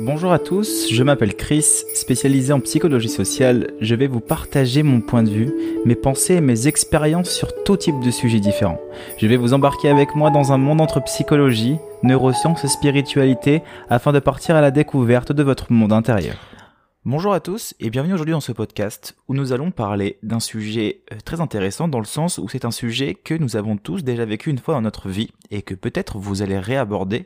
Bonjour à tous, je m'appelle Chris, spécialisé en psychologie sociale. Je vais vous partager mon point de vue, mes pensées et mes expériences sur tout type de sujets différents. Je vais vous embarquer avec moi dans un monde entre psychologie, neurosciences et spiritualité afin de partir à la découverte de votre monde intérieur. Bonjour à tous et bienvenue aujourd'hui dans ce podcast où nous allons parler d'un sujet euh, très intéressant dans le sens où c'est un sujet que nous avons tous déjà vécu une fois dans notre vie et que peut-être vous allez réaborder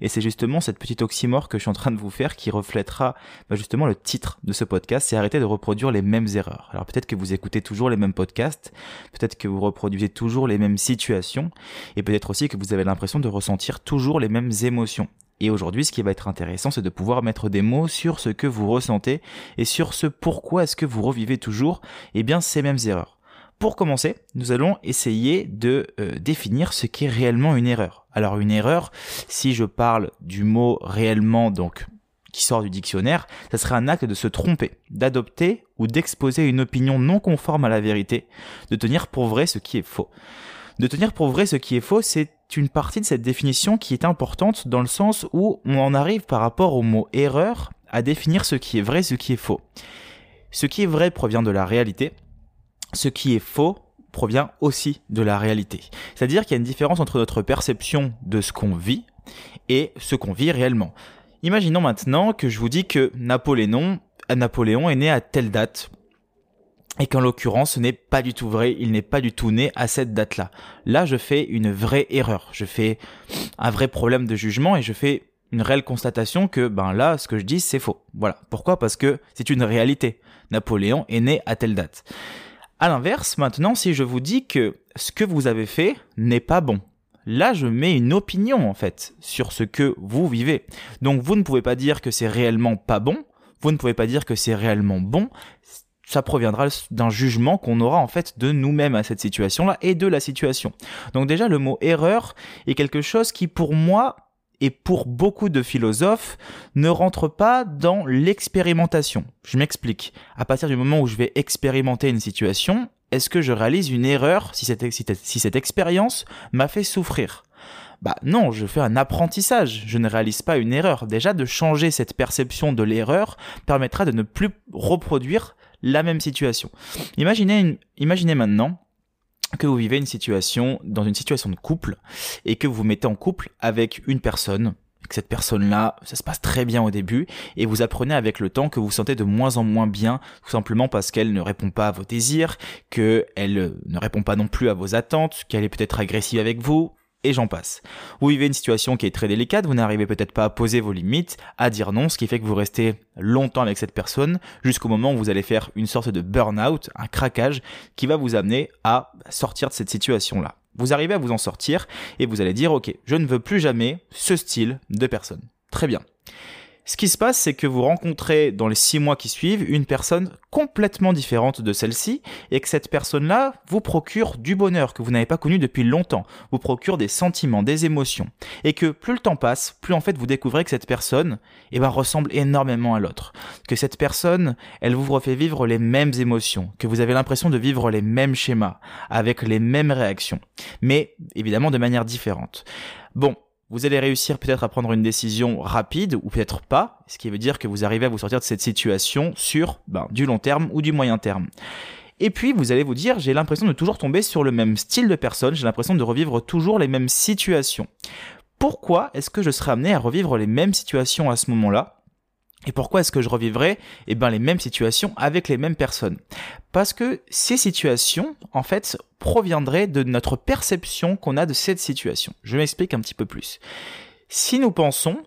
et c'est justement cette petite oxymore que je suis en train de vous faire qui reflètera bah, justement le titre de ce podcast, c'est arrêter de reproduire les mêmes erreurs. Alors peut-être que vous écoutez toujours les mêmes podcasts, peut-être que vous reproduisez toujours les mêmes situations et peut-être aussi que vous avez l'impression de ressentir toujours les mêmes émotions. Et aujourd'hui, ce qui va être intéressant, c'est de pouvoir mettre des mots sur ce que vous ressentez et sur ce pourquoi est-ce que vous revivez toujours eh bien ces mêmes erreurs. Pour commencer, nous allons essayer de euh, définir ce qu'est réellement une erreur. Alors une erreur, si je parle du mot réellement donc qui sort du dictionnaire, ça serait un acte de se tromper, d'adopter ou d'exposer une opinion non conforme à la vérité, de tenir pour vrai ce qui est faux. De tenir pour vrai ce qui est faux, c'est une partie de cette définition qui est importante dans le sens où on en arrive par rapport au mot erreur à définir ce qui est vrai, ce qui est faux. Ce qui est vrai provient de la réalité, ce qui est faux provient aussi de la réalité. C'est-à-dire qu'il y a une différence entre notre perception de ce qu'on vit et ce qu'on vit réellement. Imaginons maintenant que je vous dis que Napoléon, Napoléon est né à telle date et qu'en l'occurrence ce n'est pas du tout vrai, il n'est pas du tout né à cette date-là. Là je fais une vraie erreur, je fais un vrai problème de jugement et je fais une réelle constatation que ben là ce que je dis c'est faux. Voilà. Pourquoi? Parce que c'est une réalité. Napoléon est né à telle date. À l'inverse, maintenant si je vous dis que ce que vous avez fait n'est pas bon, Là, je mets une opinion en fait sur ce que vous vivez. Donc vous ne pouvez pas dire que c'est réellement pas bon, vous ne pouvez pas dire que c'est réellement bon, ça proviendra d'un jugement qu'on aura en fait de nous-mêmes à cette situation-là et de la situation. Donc déjà le mot erreur est quelque chose qui pour moi et pour beaucoup de philosophes ne rentre pas dans l'expérimentation. Je m'explique. À partir du moment où je vais expérimenter une situation, est-ce que je réalise une erreur si cette, expérience m'a fait souffrir? Bah non, je fais un apprentissage, je ne réalise pas une erreur. Déjà, de changer cette perception de l'erreur permettra de ne plus reproduire la même situation. Imaginez, imaginez maintenant que vous vivez une situation dans une situation de couple et que vous vous mettez en couple avec une personne que cette personne-là, ça se passe très bien au début, et vous apprenez avec le temps que vous, vous sentez de moins en moins bien, tout simplement parce qu'elle ne répond pas à vos désirs, qu'elle ne répond pas non plus à vos attentes, qu'elle est peut-être agressive avec vous, et j'en passe. Vous vivez une situation qui est très délicate, vous n'arrivez peut-être pas à poser vos limites, à dire non, ce qui fait que vous restez longtemps avec cette personne jusqu'au moment où vous allez faire une sorte de burn-out, un craquage qui va vous amener à sortir de cette situation-là. Vous arrivez à vous en sortir et vous allez dire ok, je ne veux plus jamais ce style de personne. Très bien. Ce qui se passe, c'est que vous rencontrez dans les six mois qui suivent une personne complètement différente de celle-ci et que cette personne-là vous procure du bonheur que vous n'avez pas connu depuis longtemps, vous procure des sentiments, des émotions. Et que plus le temps passe, plus en fait vous découvrez que cette personne eh ben, ressemble énormément à l'autre, que cette personne, elle vous refait vivre les mêmes émotions, que vous avez l'impression de vivre les mêmes schémas, avec les mêmes réactions, mais évidemment de manière différente. Bon, vous allez réussir peut-être à prendre une décision rapide ou peut-être pas, ce qui veut dire que vous arrivez à vous sortir de cette situation sur ben, du long terme ou du moyen terme. Et puis vous allez vous dire, j'ai l'impression de toujours tomber sur le même style de personne, j'ai l'impression de revivre toujours les mêmes situations. Pourquoi est-ce que je serais amené à revivre les mêmes situations à ce moment-là? Et pourquoi est-ce que je revivrais eh ben, les mêmes situations avec les mêmes personnes? Parce que ces situations, en fait, proviendraient de notre perception qu'on a de cette situation. Je m'explique un petit peu plus. Si nous pensons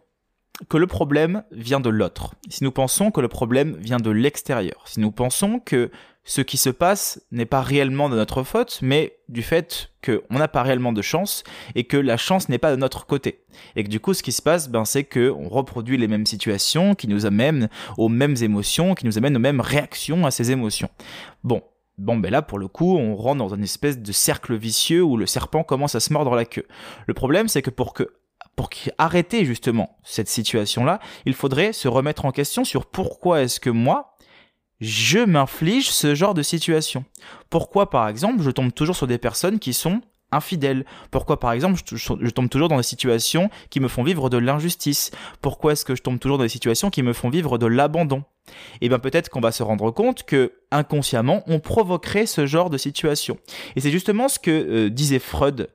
que le problème vient de l'autre, si nous pensons que le problème vient de l'extérieur, si nous pensons que ce qui se passe n'est pas réellement de notre faute, mais du fait qu'on n'a pas réellement de chance et que la chance n'est pas de notre côté. Et que du coup, ce qui se passe, ben, c'est qu'on reproduit les mêmes situations qui nous amènent aux mêmes émotions, qui nous amènent aux mêmes réactions à ces émotions. Bon. Bon, ben là, pour le coup, on rentre dans une espèce de cercle vicieux où le serpent commence à se mordre la queue. Le problème, c'est que pour que pour arrêter justement cette situation-là, il faudrait se remettre en question sur pourquoi est-ce que moi, je m'inflige ce genre de situation. Pourquoi, par exemple, je tombe toujours sur des personnes qui sont infidèle Pourquoi par exemple je, tombe toujours dans des situations qui me font vivre de l'injustice? Pourquoi est-ce que je tombe toujours dans des situations qui me font vivre de l'abandon? Et eh bien peut-être qu'on va se rendre compte que inconsciemment on provoquerait ce genre de situation. Et c'est justement ce que euh, disait Freud.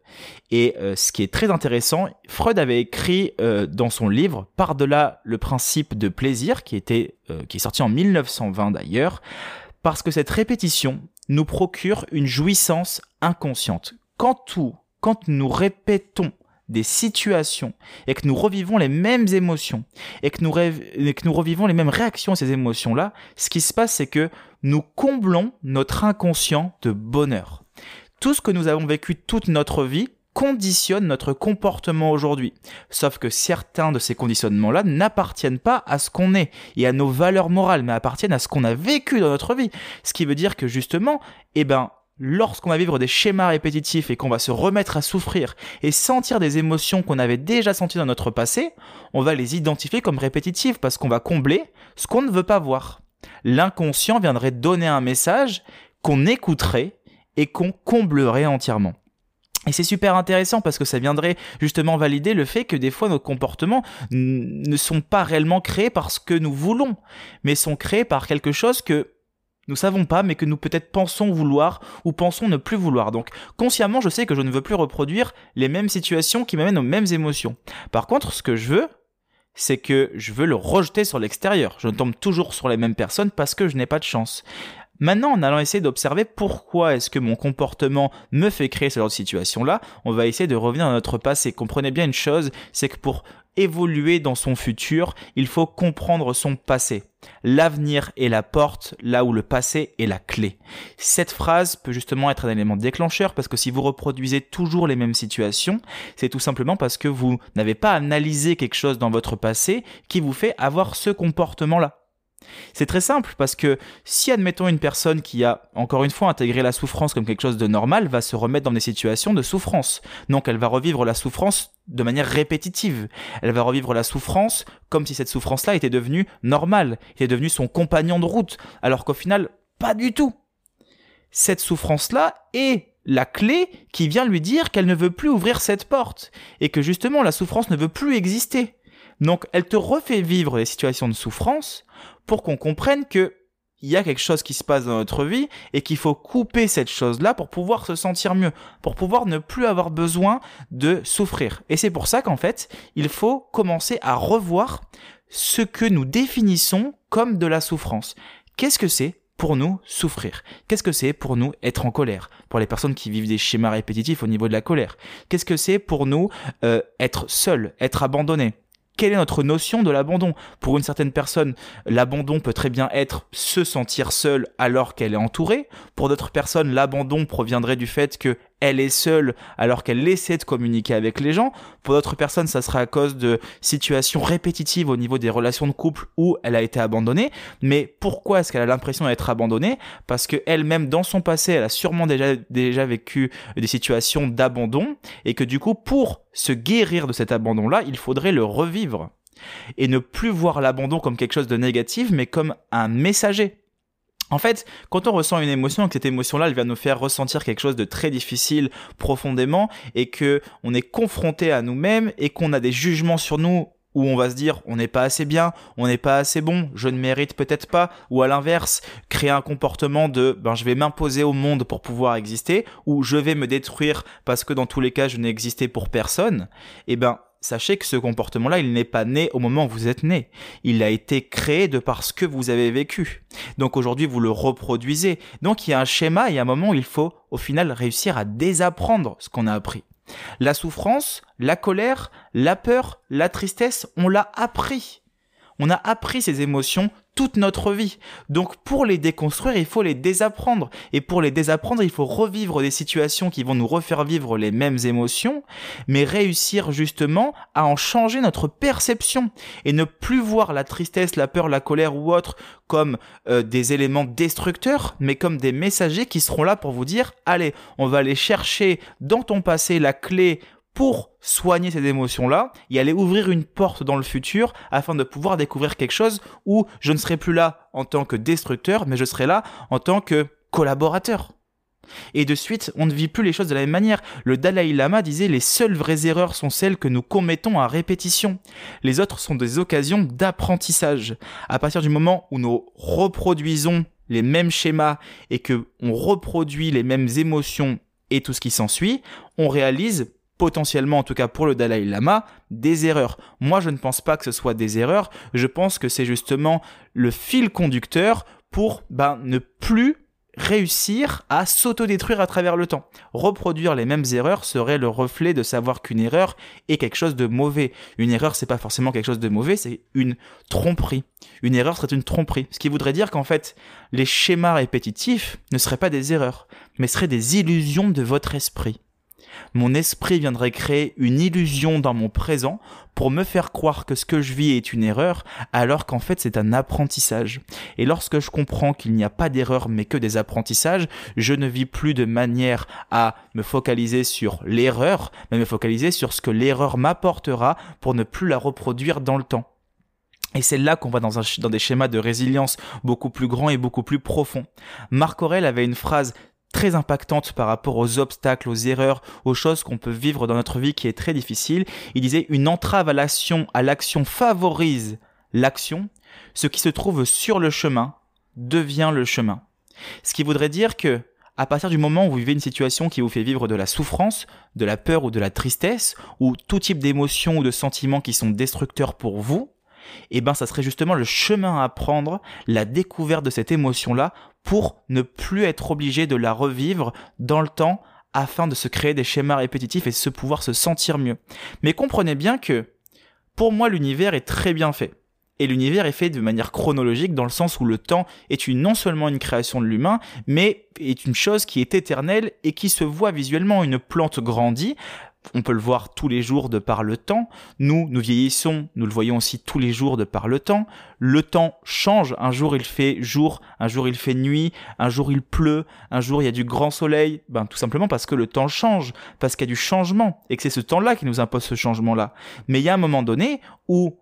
Et euh, ce qui est très intéressant, Freud avait écrit euh, dans son livre Par-delà le principe de plaisir, qui était qui est sorti en 1920 d'ailleurs, parce que cette répétition nous procure une jouissance inconsciente quand tout, quand nous répétons des situations et que nous revivons les mêmes émotions et que nous, revivons les mêmes réactions à ces émotions-là, ce qui se passe, c'est que nous comblons notre inconscient de bonheur. Tout ce que nous avons vécu toute notre vie conditionne notre comportement aujourd'hui. Sauf que certains de ces conditionnements-là n'appartiennent pas à ce qu'on est et à nos valeurs morales, mais appartiennent à ce qu'on a vécu dans notre vie. Ce qui veut dire que justement, eh ben, lorsqu'on va vivre des schémas répétitifs et qu'on va se remettre à souffrir et sentir des émotions qu'on avait déjà senties dans notre passé, on va les identifier comme répétitives parce qu'on va combler ce qu'on ne veut pas voir. L'inconscient viendrait donner un message qu'on écouterait et qu'on comblerait entièrement. Et c'est super intéressant parce que ça viendrait justement valider le fait que des fois nos comportements ne sont pas réellement créés parce que nous voulons, mais sont créés par quelque chose que nous savons pas, mais que nous peut-être pensons vouloir ou pensons ne plus vouloir. Donc, consciemment, je sais que je ne veux plus reproduire les mêmes situations qui m'amènent aux mêmes émotions. Par contre, ce que je veux, c'est que je veux le rejeter sur l'extérieur. Je tombe toujours sur les mêmes personnes parce que je n'ai pas de chance. Maintenant, en allant essayer d'observer pourquoi est-ce que mon comportement me fait créer ce genre de situation-là, on va essayer de revenir à notre passé. Comprenez bien une chose, c'est que pour évoluer dans son futur, il faut comprendre son passé. L'avenir est la porte, là où le passé est la clé. Cette phrase peut justement être un élément déclencheur parce que si vous reproduisez toujours les mêmes situations, c'est tout simplement parce que vous n'avez pas analysé quelque chose dans votre passé qui vous fait avoir ce comportement-là. C'est très simple parce que si admettons une personne qui a encore une fois intégré la souffrance comme quelque chose de normal va se remettre dans des situations de souffrance. Donc elle va revivre la souffrance de manière répétitive. Elle va revivre la souffrance comme si cette souffrance-là était devenue normale, était devenue son compagnon de route, alors qu'au final, pas du tout. Cette souffrance-là est la clé qui vient lui dire qu'elle ne veut plus ouvrir cette porte et que justement la souffrance ne veut plus exister. Donc elle te refait vivre des situations de souffrance pour qu'on comprenne que il y a quelque chose qui se passe dans notre vie et qu'il faut couper cette chose-là pour pouvoir se sentir mieux, pour pouvoir ne plus avoir besoin de souffrir. Et c'est pour ça qu'en fait, il faut commencer à revoir ce que nous définissons comme de la souffrance. Qu'est-ce que c'est pour nous souffrir? Qu'est-ce que c'est pour nous être en colère? Pour les personnes qui vivent des schémas répétitifs au niveau de la colère. Qu'est-ce que c'est pour nous euh, être seul, être abandonné? Quelle est notre notion de l'abandon? Pour une certaine personne, l'abandon peut très bien être se sentir seule alors qu'elle est entourée. Pour d'autres personnes, l'abandon proviendrait du fait que elle est seule alors qu'elle essaie de communiquer avec les gens. Pour d'autres personnes, ça sera à cause de situations répétitives au niveau des relations de couple où elle a été abandonnée. Mais pourquoi est-ce qu'elle a l'impression d'être abandonnée? Parce que elle-même, dans son passé, elle a sûrement déjà, déjà vécu des situations d'abandon et que du coup, pour se guérir de cet abandon-là, il faudrait le revivre. Et ne plus voir l'abandon comme quelque chose de négatif, mais comme un messager. En fait, quand on ressent une émotion, que cette émotion-là, elle va nous faire ressentir quelque chose de très difficile profondément, et que on est confronté à nous-mêmes, et qu'on a des jugements sur nous où on va se dire on n'est pas assez bien, on n'est pas assez bon, je ne mérite peut-être pas, ou à l'inverse, créer un comportement de ben je vais m'imposer au monde pour pouvoir exister, ou je vais me détruire parce que dans tous les cas je n'ai existé pour personne, et eh ben sachez que ce comportement-là, il n'est pas né au moment où vous êtes né. Il a été créé de par ce que vous avez vécu. Donc aujourd'hui, vous le reproduisez. Donc il y a un schéma et un moment il faut au final réussir à désapprendre ce qu'on a appris. La souffrance, la colère, la peur, la tristesse, on l'a appris. On a appris ces émotions toute notre vie. Donc pour les déconstruire, il faut les désapprendre. Et pour les désapprendre, il faut revivre des situations qui vont nous refaire vivre les mêmes émotions, mais réussir justement à en changer notre perception et ne plus voir la tristesse, la peur, la colère ou autre comme euh, des éléments destructeurs, mais comme des messagers qui seront là pour vous dire, allez, on va aller chercher dans ton passé la clé pour soigner ces émotions-là et aller ouvrir une porte dans le futur afin de pouvoir découvrir quelque chose où je ne serai plus là en tant que destructeur, mais je serai là en tant que collaborateur. Et de suite, on ne vit plus les choses de la même manière. Le Dalai Lama disait les seules vraies erreurs sont celles que nous commettons à répétition. Les autres sont des occasions d'apprentissage. À partir du moment où nous reproduisons les mêmes schémas et que on reproduit les mêmes émotions et tout ce qui s'ensuit, on réalise potentiellement, en tout cas pour le Dalai Lama, des erreurs. Moi, je ne pense pas que ce soit des erreurs. Je pense que c'est justement le fil conducteur pour ben, ne plus réussir à s'autodétruire à travers le temps. Reproduire les mêmes erreurs serait le reflet de savoir qu'une erreur est quelque chose de mauvais. Une erreur, c'est pas forcément quelque chose de mauvais, c'est une tromperie. Une erreur serait une tromperie. Ce qui voudrait dire qu'en fait, les schémas répétitifs ne seraient pas des erreurs, mais seraient des illusions de votre esprit mon esprit viendrait créer une illusion dans mon présent pour me faire croire que ce que je vis est une erreur, alors qu'en fait c'est un apprentissage. Et lorsque je comprends qu'il n'y a pas d'erreur mais que des apprentissages, je ne vis plus de manière à me focaliser sur l'erreur, mais me focaliser sur ce que l'erreur m'apportera pour ne plus la reproduire dans le temps. Et c'est là qu'on va dans, des schémas de résilience beaucoup plus grands et beaucoup plus profonds. Marc Aurel avait une phrase très impactante par rapport aux obstacles, aux erreurs, aux choses qu'on peut vivre dans notre vie qui est très difficile. Il disait une entrave à l'action, à l'action favorise l'action. Ce qui se trouve sur le chemin devient le chemin. Ce qui voudrait dire que à partir du moment où vous vivez une situation qui vous fait vivre de la souffrance, de la peur ou de la tristesse, ou tout type d'émotions ou de sentiments qui sont destructeurs pour vous, eh ben ça serait justement le chemin à prendre, la découverte de cette émotion-là pour ne plus être obligé de la revivre dans le temps afin de se créer des schémas répétitifs et se pouvoir se sentir mieux. Mais comprenez bien que pour moi l'univers est très bien fait. Et l'univers est fait de manière chronologique dans le sens où le temps est non seulement une création de l'humain, mais est une chose qui est éternelle et qui se voit visuellement. Une plante grandit, on peut le voir tous les jours de par le temps. Nous, nous vieillissons, nous le voyons aussi tous les jours de par le temps. Le temps change. Un jour il fait jour, un jour il fait nuit, un jour il pleut, un jour il y a du grand soleil. Ben, tout simplement parce que le temps change, parce qu'il y a du changement et que c'est ce temps-là qui nous impose ce changement-là. Mais il y a un moment donné où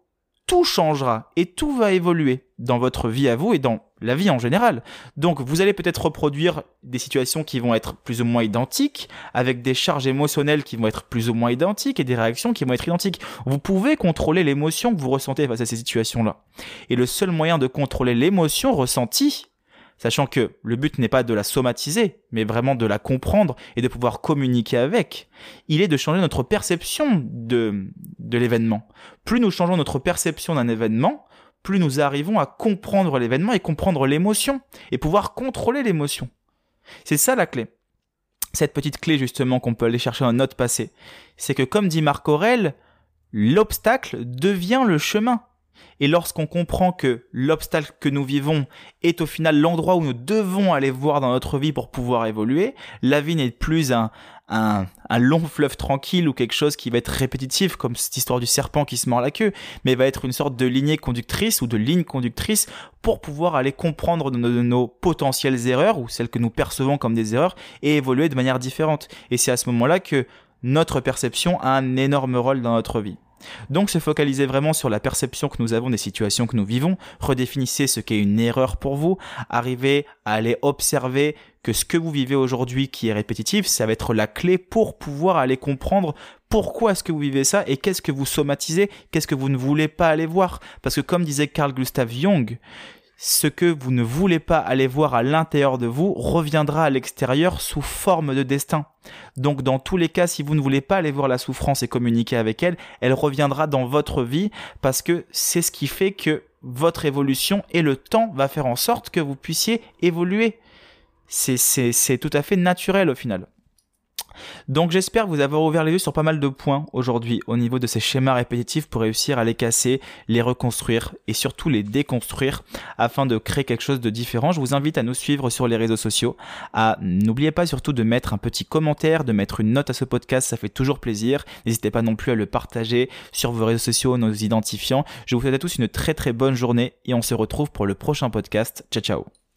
tout changera et tout va évoluer dans votre vie à vous et dans la vie en général. Donc vous allez peut-être reproduire des situations qui vont être plus ou moins identiques, avec des charges émotionnelles qui vont être plus ou moins identiques et des réactions qui vont être identiques. Vous pouvez contrôler l'émotion que vous ressentez face à ces situations-là. Et le seul moyen de contrôler l'émotion ressentie, sachant que le but n'est pas de la somatiser, mais vraiment de la comprendre et de pouvoir communiquer avec, il est de changer notre perception de, de l'événement. Plus nous changeons notre perception d'un événement, plus nous arrivons à comprendre l'événement et comprendre l'émotion, et pouvoir contrôler l'émotion. C'est ça la clé. Cette petite clé justement qu'on peut aller chercher dans notre passé, c'est que comme dit Marc Aurel, l'obstacle devient le chemin. Et lorsqu'on comprend que l'obstacle que nous vivons est au final l'endroit où nous devons aller voir dans notre vie pour pouvoir évoluer, la vie n'est plus un, long fleuve tranquille ou quelque chose qui va être répétitif comme cette histoire du serpent qui se mord la queue, mais va être une sorte de lignée conductrice ou de ligne conductrice pour pouvoir aller comprendre nos, nos potentielles erreurs ou celles que nous percevons comme des erreurs et évoluer de manière différente. Et c'est à ce moment-là que notre perception a un énorme rôle dans notre vie. Donc se focaliser vraiment sur la perception que nous avons des situations que nous vivons, redéfinissez ce qu'est une erreur pour vous, arrivez à aller observer que ce que vous vivez aujourd'hui qui est répétitif, ça va être la clé pour pouvoir aller comprendre pourquoi est-ce que vous vivez ça et qu'est-ce que vous somatisez, qu'est-ce que vous ne voulez pas aller voir. Parce que comme disait Carl Gustav Jung, ce que vous ne voulez pas aller voir à l'intérieur de vous reviendra à l'extérieur sous forme de destin. Donc dans tous les cas, si vous ne voulez pas aller voir la souffrance et communiquer avec elle, elle reviendra dans votre vie parce que c'est ce qui fait que votre évolution et le temps va faire en sorte que vous puissiez évoluer. C'est tout à fait naturel au final. Donc j'espère vous avoir ouvert les yeux sur pas mal de points aujourd'hui au niveau de ces schémas répétitifs pour réussir à les casser, les reconstruire et surtout les déconstruire afin de créer quelque chose de différent. Je vous invite à nous suivre sur les réseaux sociaux. À n'oubliez pas surtout de mettre un petit commentaire, de mettre une note à ce podcast, ça fait toujours plaisir. N'hésitez pas non plus à le partager sur vos réseaux sociaux, nos identifiants. Je vous souhaite à tous une très très bonne journée et on se retrouve pour le prochain podcast. Ciao ciao.